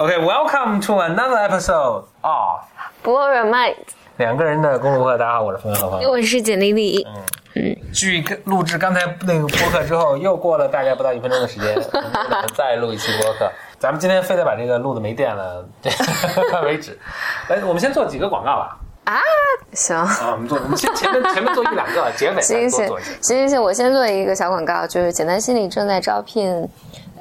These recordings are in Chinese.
OK，Welcome to another episode of Blow your mind，两个人的公路课。大家好，我是冯小峰。我是简丽丽。距录制刚才那个播客之后，又过了大概不到一分钟的时间，我们再录一期播客。咱们今天非得把这个录的没电了 为止。来，我们先做几个广告吧。啊，行，啊，我们做，我们先前面 前面做一两个，结尾再行。行行行行，我先做一个小广告，就是简单心理正在招聘，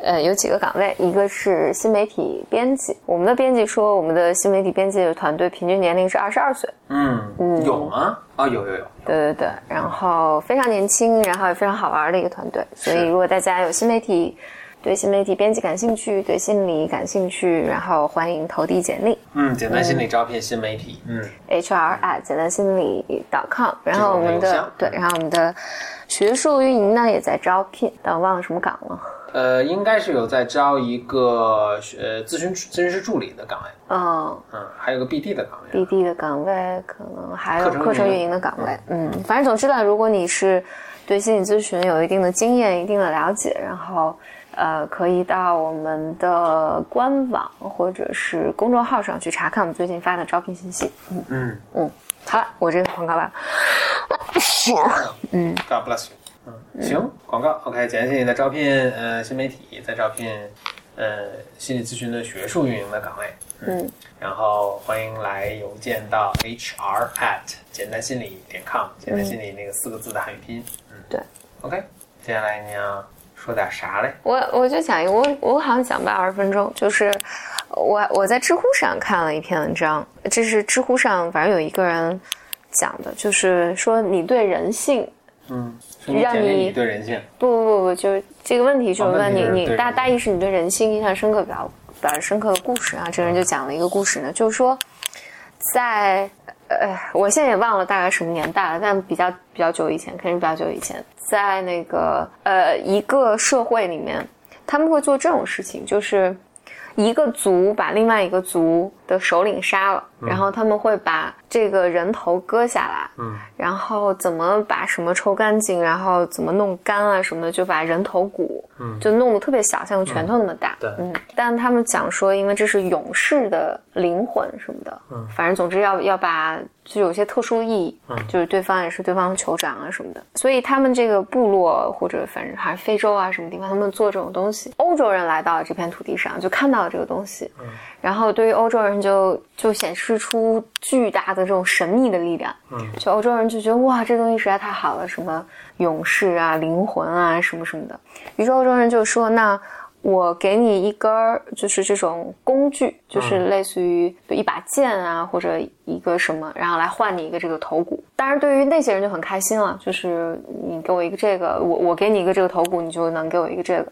呃，有几个岗位，一个是新媒体编辑。我们的编辑说，我们的新媒体编辑的团队平均年龄是二十二岁。嗯，嗯有吗？啊，有有有。对对对，然后非常年轻，然后也非常好玩的一个团队。所以如果大家有新媒体，对新媒体编辑感兴趣，对心理感兴趣，然后欢迎投递简历。嗯，简单心理招聘新媒体。嗯，HR at 简单心理 .com，然后我们的对，然后我们的学术运营呢也在招聘，但我忘了什么岗了。呃，应该是有在招一个呃咨询咨询师助理的岗位，嗯嗯，还有个 BD 的岗位。，BD 的岗位可能还有课程运营课程运营的岗位，嗯，反正总之呢，如果你是对心理咨询有一定的经验、一定的了解，然后呃，可以到我们的官网或者是公众号上去查看我们最近发的招聘信息。嗯嗯嗯，好了，我这个广告完了。God bless you。嗯，行，广告 OK。简单心理在招聘呃新媒体，在招聘呃心理咨询的学术运营的岗位。嗯，然后欢迎来邮件到 hr at 简单心理点 com，简单心理那个四个字的汉语拼音。嗯，对。OK，接下来你要说点啥嘞？我我就讲一个，我我好像讲不了二十分钟，就是我我在知乎上看了一篇文章，这是知乎上反正有一个人讲的，就是说你对人性嗯，让你对人性。不不不不，就是这个问题就是哦问问你你大大意是你对人性印象深刻，比较比较深刻的故事啊。这个人就讲了一个故事呢，就是说在呃，我现在也忘了大概什么年代了，但比较比较久以前，肯定比较久以前，在那个呃一个社会里面，他们会做这种事情，就是一个族把另外一个族的首领杀了，然后他们会把这个人头割下来，嗯，然后怎么把什么抽干净，然后怎么弄干啊什么的，就把人头骨，嗯。就弄得特别小，像个拳头那么大，对。嗯，但他们讲说，因为这是勇士的灵魂什么的，嗯。反正总之要要把就有些特殊意义，嗯。就是对方也是对方的酋长啊什么的，所以他们这个部落或者反正还是非洲啊什么地方，他们做这种东西，欧洲人来到了这片土地上，就看到了这个东西，嗯然后对于欧洲人就就显示出巨大的这种神秘的力量，嗯就欧洲人就觉得哇，这东西实在太好了，什么勇士啊、灵魂啊什么什么的。于是欧洲人就说，那我给你一根儿，就是这种工具，就是类似于一把剑啊，或者一个什么，然后来换你一个这个头骨。当然，对于那些人就很开心了，就是你给我一个这个，我我给你一个这个头骨，你就能给我一个这个。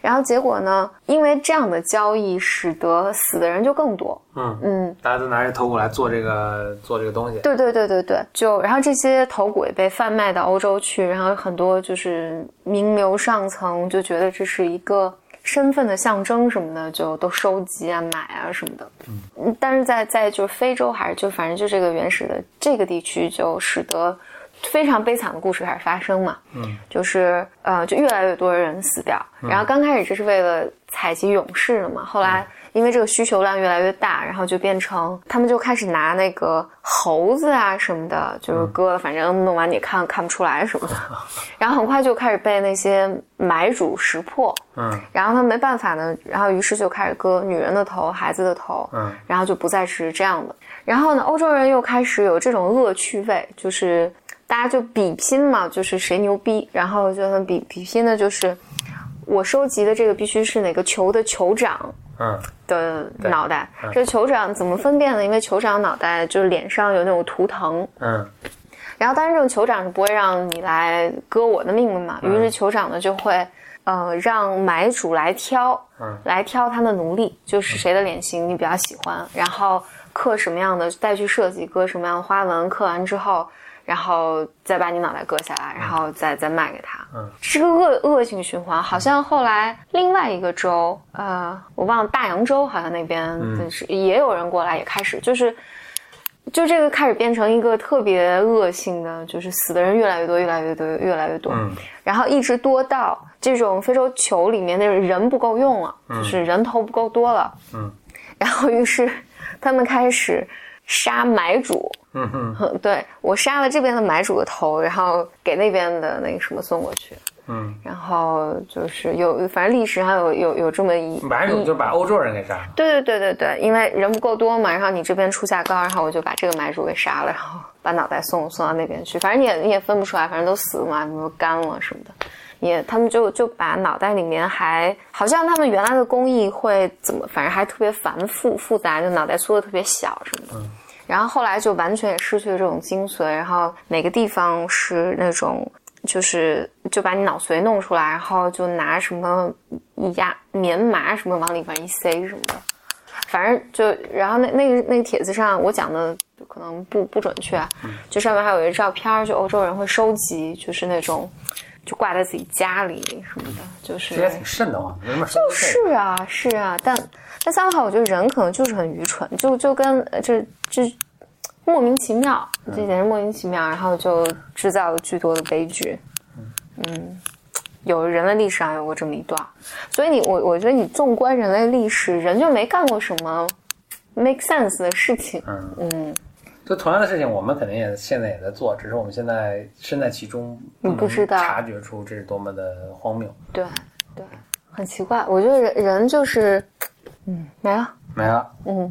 然后结果呢？因为这样的交易，使得死的人就更多。嗯嗯，大家都拿着头骨来做这个做这个东西。对对对对对，就然后这些头骨也被贩卖到欧洲去，然后很多就是名流上层就觉得这是一个身份的象征什么的，就都收集啊、买啊什么的。嗯，但是在在就是非洲还是就反正就这个原始的这个地区，就使得非常悲惨的故事开始发生嘛。嗯，就是呃，就越来越多的人死掉。然后刚开始这是为了采集勇士的嘛，后来因为这个需求量越来越大，然后就变成他们就开始拿那个猴子啊什么的，就是割，反正弄完你看看不出来什么的。然后很快就开始被那些买主识破，嗯然后他没办法呢，然后于是就开始割女人的头、孩子的头，嗯然后就不再是这样的。然后呢，欧洲人又开始有这种恶趣味，就是大家就比拼嘛，就是谁牛逼，然后就很比比拼的就是我收集的这个必须是哪个球的酋长嗯的脑袋嗯。这酋长怎么分辨呢？因为酋长脑袋就是脸上有那种图腾，嗯然后当然这种酋长是不会让你来割我的命的嘛，于是酋长呢就会。呃，让买主来挑，嗯来挑他的奴隶，就是谁的脸型你比较喜欢，然后刻什么样的，再去设计割什么样的花纹，刻完之后，然后再把你脑袋割下来，然后再再卖给他。嗯，是个恶恶性循环。好像后来另外一个州，呃，我忘了大洋洲，好像那边就是也有人过来，也开始就是。就这个开始变成一个特别恶性的，就是死的人越来越多，越来越多，越来越多。嗯然后一直多到这种非洲球里面的人不够用了，就是人头不够多了。嗯，然后于是他们开始杀买主。嗯哼，对我杀了这边的买主的头，然后给那边的那个什么送过去。嗯，然后就是有，反正历史上有有有这么一买主就把欧洲人给杀了。对对对对对，因为人不够多嘛，然后你这边出价高，然后我就把这个买主给杀了，然后把脑袋送送到那边去。反正你也你也分不出来，反正都死了嘛，比如说干了什么的。也他们就就把脑袋里面还好像他们原来的工艺会怎么，反正还特别繁复复杂，就脑袋缩的特别小什么的。然后后来就完全也失去了这种精髓，然后哪个地方是那种。就是就把你脑髓弄出来，然后就拿什么压棉麻什么往里边一塞什么的，反正就然后那那个那个帖子上我讲的可能不不准确，就上面还有一个照片，就欧洲人会收集，就是那种就挂在自己家里什么的，就是这也挺瘆得慌，就是啊是啊，但但三号我觉得人可能就是很愚蠢，就就跟这这。莫名其妙，这简直莫名其妙，然后就制造了巨多的悲剧。嗯，有人类历史上有过这么一段，所以你我我觉得你纵观人类历史，人就没干过什么 make sense 的事情。嗯嗯，就同样的事情，我们肯定也现在也在做，只是我们现在身在其中，你不知道察觉出这是多么的荒谬。对对，很奇怪，我觉得人人就是嗯没了。没了，嗯，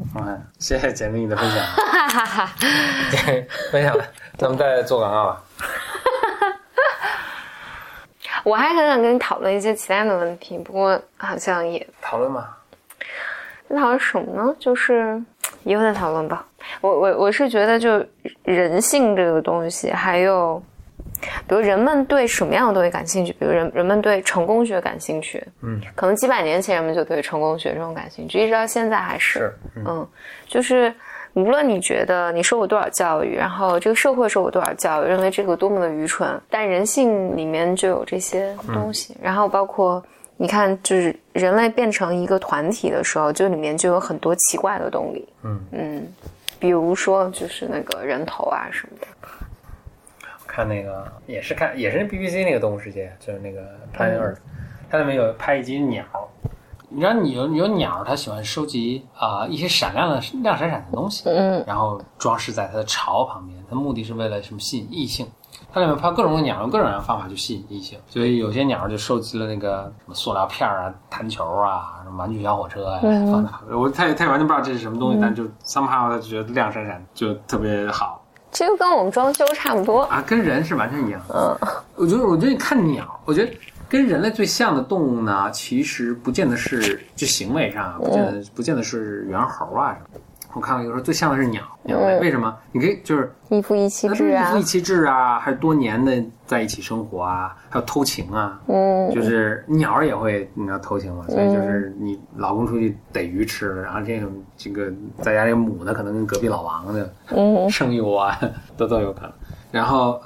谢谢简历你的分享，哈哈哈，分享，咱们再做广告吧。我还很想跟你讨论一些其他的问题，不过好像也讨论吗？讨论什么呢？就是以后再讨论吧。我我我是觉得，就人性这个东西，还有。比如人们对什么样的东西感兴趣？比如人人们对成功学感兴趣，嗯，可能几百年前人们就对成功学这种感兴趣，一直到现在还是，嗯，就是无论你觉得你受过多少教育，然后这个社会受过多少教育，认为这个多么的愚蠢，但人性里面就有这些东西。然后包括你看，就是人类变成一个团体的时候，就里面就有很多奇怪的动力，嗯。嗯，比如说就是那个人头啊什么的。看那个也是看也是 BBC 那个动物世界，就是那个 Planet Earth，它里面有拍一集鸟。你知道，你有有鸟，它喜欢收集啊一些闪亮的亮闪闪的东西，嗯，然后装饰在它的巢旁边。它目的是为了什么吸引异性？它里面拍各种鸟，用各种的方法去吸引异性。所以有些鸟就收集了那个什么塑料片啊、弹球啊、什么玩具小火车啊。我他他完全不知道这是什么东西，但就 somehow 他就觉得亮闪闪就特别好。这个跟我们装修差不多啊，跟人是完全一样。嗯，我觉得，我觉得你看鸟，我觉得跟人类最像的动物呢，其实不见得是就行为上，不见得不见得是猿猴啊什么。我看过一个说最像的是鸟，鸟类为什么？你可以就是一夫一妻制啊，一夫一妻制啊，还是多年的在一起生活啊，还有偷情啊，嗯，就是鸟儿也会你知道偷情嘛，所以就是你老公出去逮鱼吃，然后这种这个在家这个母的可能跟隔壁老王的生幼啊，都都有可能。然后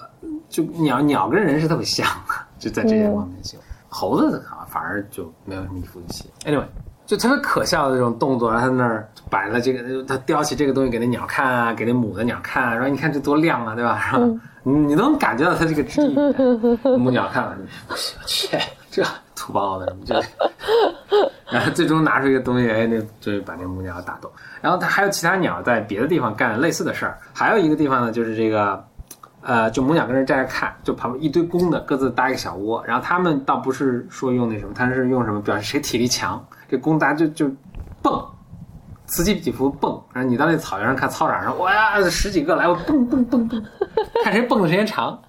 就鸟鸟跟人是特别像的，就在这些方面行。猴子反而就没有什么一夫一妻。Anyway。就特别可笑的这种动作，然后他那儿摆了这个，他叼起这个东西给那鸟看啊，给那母的鸟看，啊然后你看这多亮啊，对吧？然后你你都能感觉到他这个母鸟看了，我去，这土包子 然后最终拿出一个东西，哎，那就把那母鸟打动。然后他还有其他鸟在别的地方干类似的事儿，还有一个地方呢，就是这个。呃，就母鸟跟人站着看，就旁边一堆公的各自搭一个小窝，然后他们倒不是说用那什么，他是用什么表示谁体力强，这公大就就蹦，此起彼伏蹦，然后你到那草原上看操场上，哇，十几个来，我蹦蹦蹦蹦，看谁蹦的时间长，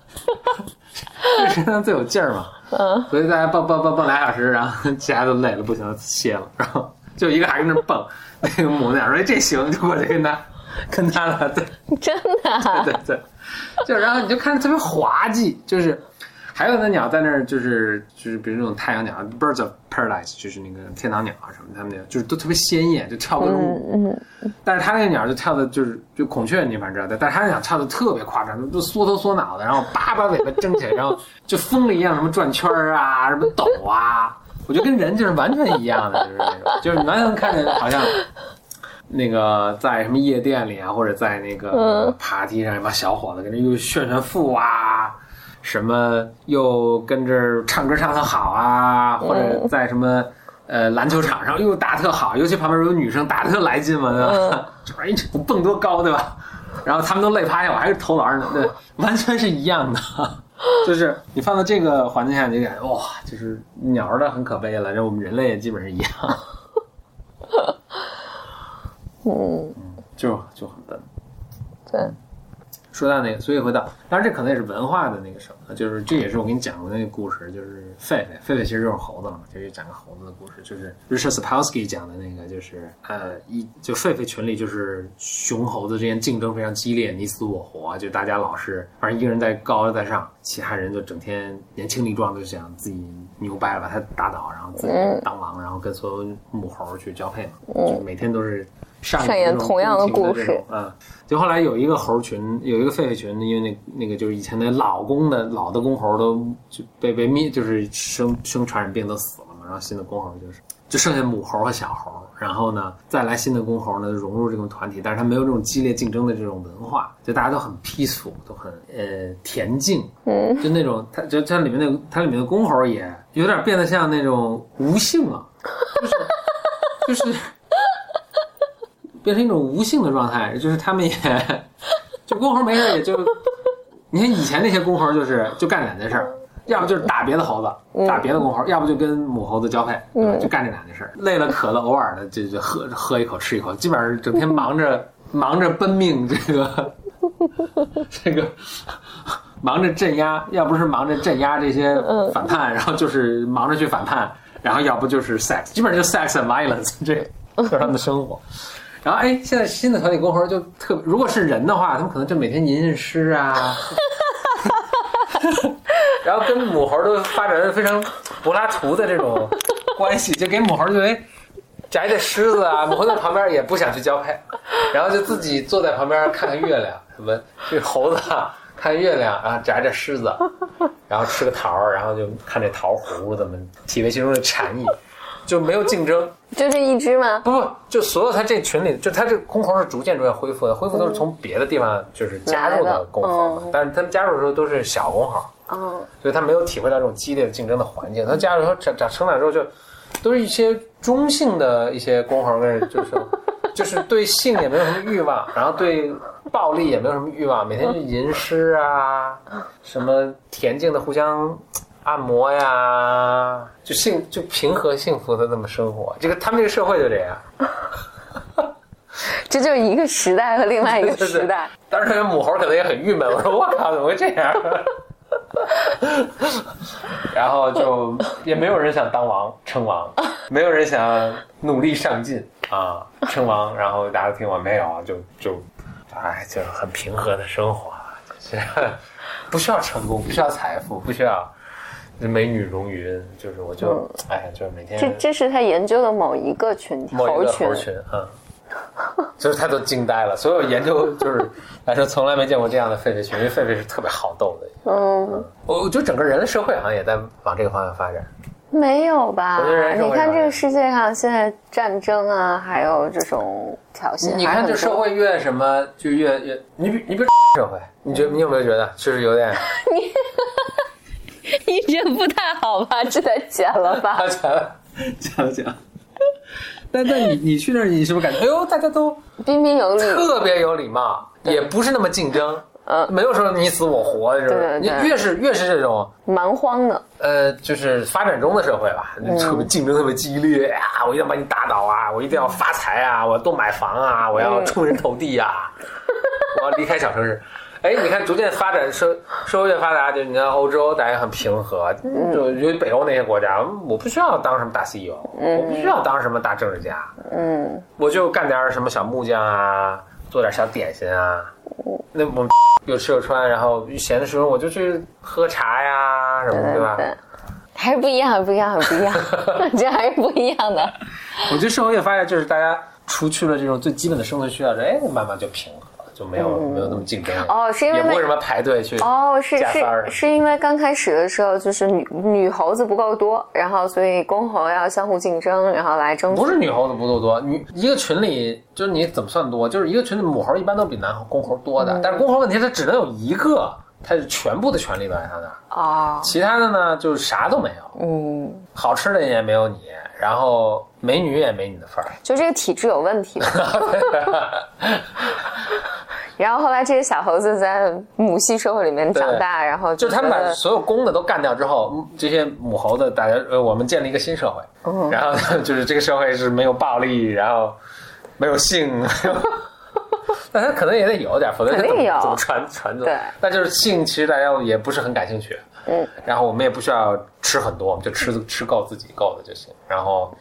这身上最有劲儿嘛，嗯，所以大家蹦蹦蹦蹦俩小时，然后其他都累了不行了歇了，然后就一个还跟那蹦，那个母鸟说这行，就过去跟他跟他了，对，真的，对对对。就然后你就看着特别滑稽，就是还有的鸟在那儿，就是就是比如那种太阳鸟，birds of paradise，就是那个天堂鸟啊什么，他们那就是都特别鲜艳，就跳个舞。但是他那个鸟就跳的，就是就孔雀你反正知道的，但是他那鸟跳的特别夸张，都缩头缩脑的，然后叭把尾巴睁起来，然后就疯了一样，什么转圈啊，什么抖啊，我觉得跟人就是完全一样的，就是那种，就是你完全看着好像。那个在什么夜店里啊，或者在那个爬梯上，一帮小伙子跟那又炫炫富啊，什么又跟着唱歌唱的好啊，或者在什么呃篮球场上又打特好，尤其旁边有女生打特来劲嘛，对吧？这玩意儿我蹦多高，对吧？然后他们都累趴下，我还是投篮呢，对，完全是一样的。就是你放到这个环境下，你就感觉哇，就是鸟儿的很可悲了，这我们人类也基本上一样。嗯，就就很笨。对，说到那个，所以回到，当然这可能也是文化的那个什么，就是这也是我给你讲过那个故事，就是狒狒，狒狒其实就是猴子嘛，就是讲个猴子的故事，就是 Richard Sapolsky 讲的那个，就是呃一就狒狒群里就是雄猴子之间竞争非常激烈，你死我活，就大家老是反正一个人在高高在上，其他人就整天年轻力壮，就想自己牛掰了把他打倒，然后自己当王，然后跟所有母猴去交配嘛，就每天都是。上上演同样的故事啊！就后来有一个猴群，有一个狒狒群，因为那那个就是以前那老公的老的公猴都就被被灭，就是生生传染病都死了嘛。然后新的公猴就是就剩下母猴和小猴，然后呢再来新的公猴呢融入这种团体，但是它没有这种激烈竞争的这种文化，就大家都很 peaceful，都很呃恬静，嗯，就那种它就它里面那它里面的公猴也有点变得像那种无性了，就是就是。变成一种无性的状态，就是他们也就公猴没事也就，你看以前那些公猴就是就干两件事，要不就是打别的猴子，打别的公猴，要不就跟母猴子交配，就干这两件事。累了渴了，偶尔的就就喝喝一口吃一口，基本上整天忙着忙着奔命，这个这个忙着镇压，要不是忙着镇压这些反叛，然后就是忙着去反叛，然后要不就是 sex，基本上就 sex and violence，这就是他们的生活。然后哎，现在新的团体公猴就特，如果是人的话，他们可能就每天吟吟诗啊，然后跟母猴都发展的非常柏拉图的这种关系，就给母猴作为摘摘狮子啊，母猴在旁边也不想去交配，然后就自己坐在旁边看看月亮，什么这猴子啊看月亮，然后摘摘狮子，然后吃个桃儿，然后就看这桃核怎么体味其中的禅意。就没有竞争，就这一只吗？不不，就所有它这群里，就它这公猴是逐渐逐渐恢复的，恢复都是从别的地方就是加入的公猴，但是他们加入的时候都是小公猴，嗯，所以他没有体会到这种激烈的竞争的环境。他加入后长长成长之后，就都是一些中性的一些公猴，就是 就是对性也没有什么欲望，然后对暴力也没有什么欲望，每天就吟诗啊，什么恬静的互相。按摩呀，就幸就平和幸福的这么生活，这个他们这个社会就这样。这就是一个时代和另外一个时代。当时母猴可能也很郁闷，我说我靠，怎么会这样？然后就也没有人想当王称王，没有人想努力上进啊称王，然后大家都听我没有，就就哎，就是很平和的生活，就是 不需要成功，不需要财富，不需要。美女如云，就是我就哎，就是每天这这是他研究的某一个群体，猴群，猴群啊，就是他都惊呆了。所有研究就是来说，从来没见过这样的狒狒群，因为狒狒是特别好斗的。嗯，我我觉得整个人类社会好像也在往这个方向发展。没有吧？你看这个世界上现在战争啊，还有这种挑衅，你看这社会越什么就越越，你比你比如社会，你觉你有没有觉得就是有点 你？你这不太好吧？这得剪了吧？剪了，剪了，剪了。但但你你去那儿，你是不是感觉，哎呦，大家都彬彬有礼，特别有礼貌，也不是那么竞争，呃，没有说你死我活的这种。你越是越是这种蛮荒的，呃，就是发展中的社会吧，特别竞争特别激烈啊！我一定要把你打倒啊！我一定要发财啊！我要多买房啊！我要出人头地啊！我要离开小城市。哎，你看，逐渐发展社社会越发达，就你看欧洲，大家很平和，就尤其北欧那些国家，我不需要当什么大 CEO，我不需要当什么大政治家，嗯，我就干点什么小木匠啊，做点小点心啊，那我 有吃有穿，然后闲的时候我就去喝茶呀什么，对吧？还是不一样，不一样，不一样，这还是不一样的。我觉得社会越发展，就是大家除去了这种最基本的生存需要，哎，慢慢就平和。就没有没有那么竞争哦，是因为也不会什么排队去哦，是是是因为刚开始的时候就是女女猴子不够多，然后所以公猴要相互竞争，然后来争。不是女猴子不够多，女一个群里就是你怎么算多？就是一个群里母猴一般都比男公猴多的，但是公猴问题它只能有一个，它是全部的权利都在它那儿啊，其他的呢就是啥都没有，嗯，好吃的也没有你。然后美女也没你的份儿。就这个体质有问题。然后后来这些小猴子在母系社会里面长大，然后就是他们把所有公的都干掉之后，嗯这些母猴子大家呃，我们建立一个新社会，嗯然后就是这个社会是没有暴力，然后没有性，没 有但他可能也得有点，否则肯定有。怎么传传走？对。那就是性，其实大家也不是很感兴趣。嗯，然后我们也不需要吃很多，我们就吃吃够自己够的就行。然后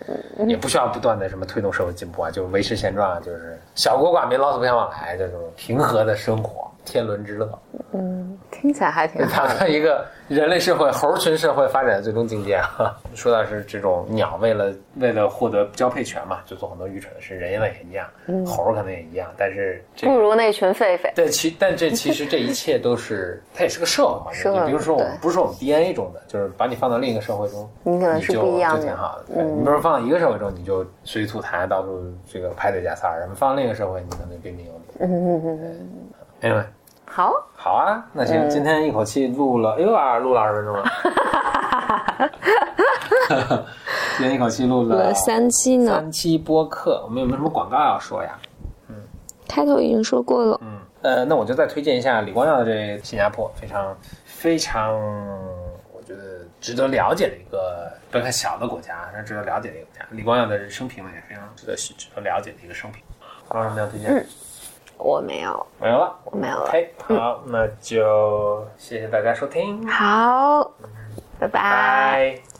也不需要不断的什么推动社会进步啊，就维持现状，就是小国寡民，老死不相往来，这种平和的生活，天伦之乐。嗯听起来还挺好谈的。一个人类社会、猴群社会发展的最终境界啊！说到是这种鸟为了为了获得交配权嘛，就做很多愚蠢的事，人类也一样，猴儿可能也一样，但是这不如那群狒狒。对其但这其实这一切都是它也是个社会环境，社会你比如说我们不是说我们 DNA 中的，就是把你放到另一个社会中，你可能是就不一样的就挺好的。对你比如说放到一个社会中，你就随地吐痰，到处这个排嘴加塞儿；然后放到另一个社会，你可能彬彬有礼。嗯嗯嗯？好，好啊，那行，嗯今天一口气录了，哎呦啊，录了二十分钟了。今天一口气录了了三期呢，三期播客，我们有没有什么广告要说呀？嗯开头已经说过了。嗯，呃，那我就再推荐一下李光耀的这新加坡，非常非常，我觉得值得了解的一个，不要看小的国家，但值得了解的一个国家。李光耀的人生平呢，也非常值得值得了解的一个生平。还有什么要推荐？嗯我没有，没有了。我没有了。OK，好，那就谢谢大家收听，好，拜拜。拜。